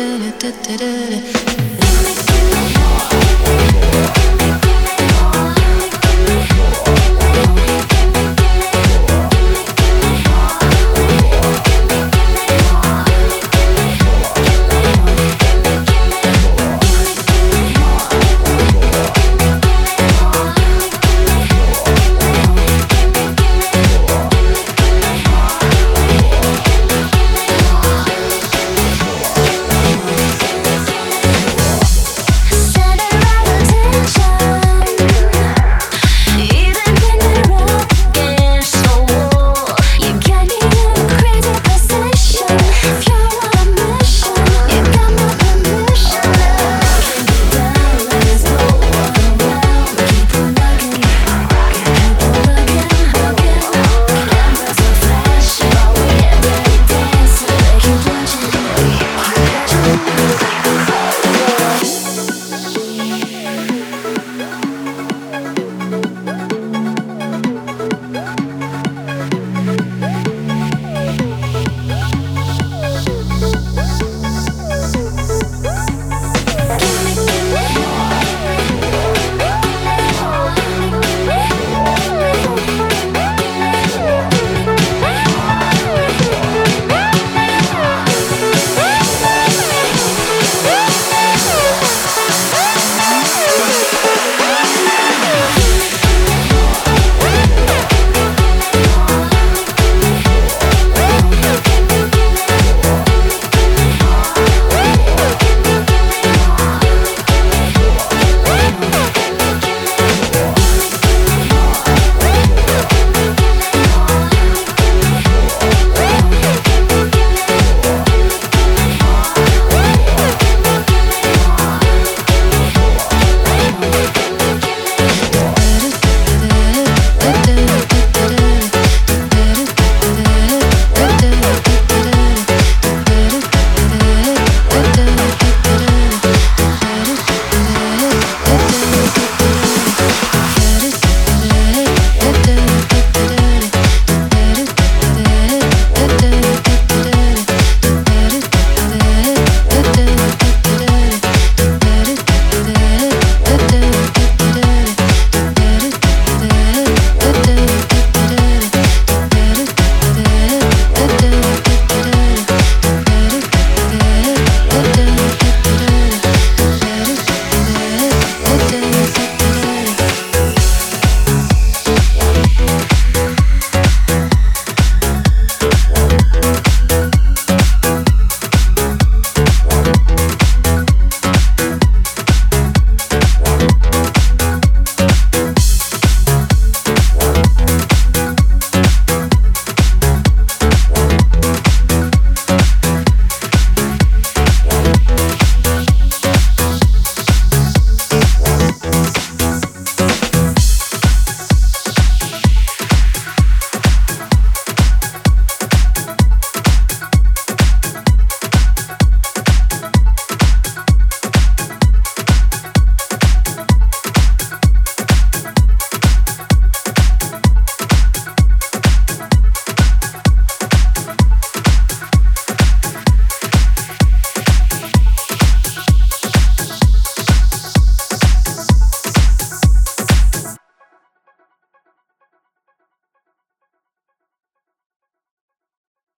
da da da da da.